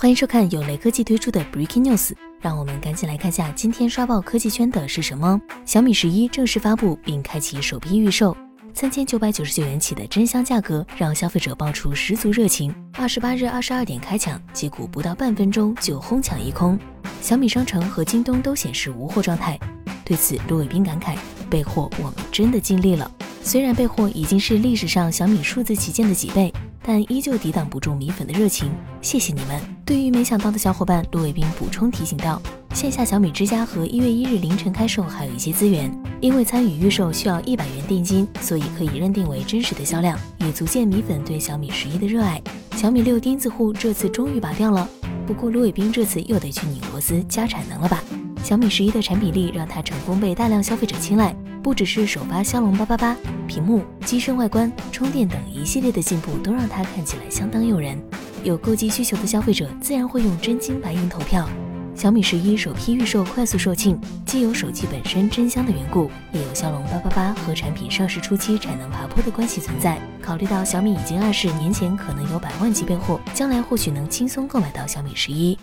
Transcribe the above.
欢迎收看由雷科技推出的 Breaking News，让我们赶紧来看下今天刷爆科技圈的是什么。小米十一正式发布并开启首批预售，三千九百九十九元起的真香价格让消费者爆出十足热情。二十八日二十二点开抢，结果不到半分钟就哄抢一空。小米商城和京东都显示无货状态。对此，卢伟斌感慨：备货我们真的尽力了。虽然备货已经是历史上小米数字旗舰的几倍。但依旧抵挡不住米粉的热情，谢谢你们！对于没想到的小伙伴，陆伟斌补充提醒道：线下小米之家和一月一日凌晨开售还有一些资源，因为参与预售需要一百元定金，所以可以认定为真实的销量，也足见米粉对小米十一的热爱。小米六钉子户这次终于拔掉了，不过卢伟斌这次又得去拧螺丝加产能了吧？小米十一的产品力让它成功被大量消费者青睐。不只是首发骁龙八八八，屏幕、机身外观、充电等一系列的进步都让它看起来相当诱人。有购机需求的消费者自然会用真金白银投票。小米十一首批预售快速售罄，既有手机本身真香的缘故，也有骁龙八八八和产品上市初期产能爬坡的关系存在。考虑到小米已经暗示年前可能有百万级备货，将来或许能轻松购买到小米十一。